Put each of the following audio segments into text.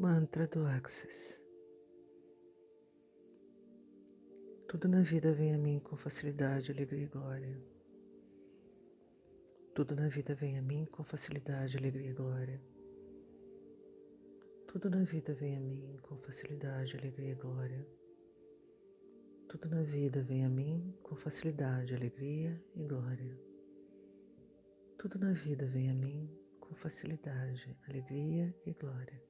Mantra do Access. Tudo na vida vem a mim com facilidade, alegria e glória. Tudo na vida vem a mim com facilidade, alegria e glória. Tudo na vida vem a mim com facilidade, alegria e glória. Tudo na vida vem a mim com facilidade, alegria e glória. Tudo na vida vem a mim com facilidade, alegria e glória.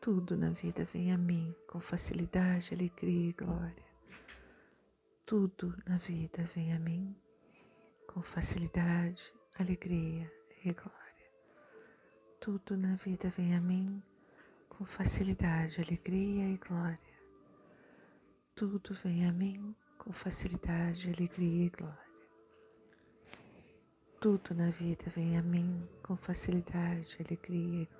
Tudo na vida vem a mim com facilidade, alegria e glória. Tudo na vida vem a mim com facilidade, alegria e glória. Tudo na vida vem a mim com facilidade, alegria e glória. Tudo vem a mim com facilidade, alegria e glória. Tudo na vida vem a mim com facilidade, alegria e glória.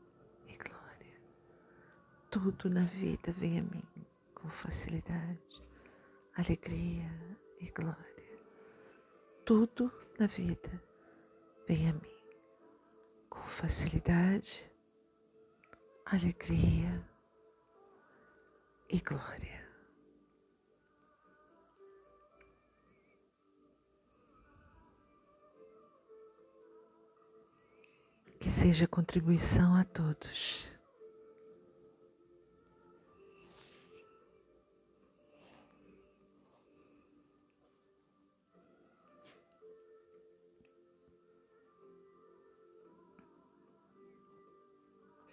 tudo na vida vem a mim com facilidade, alegria e glória. Tudo na vida vem a mim com facilidade, alegria e glória. Que seja contribuição a todos.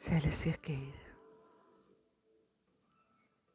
se les es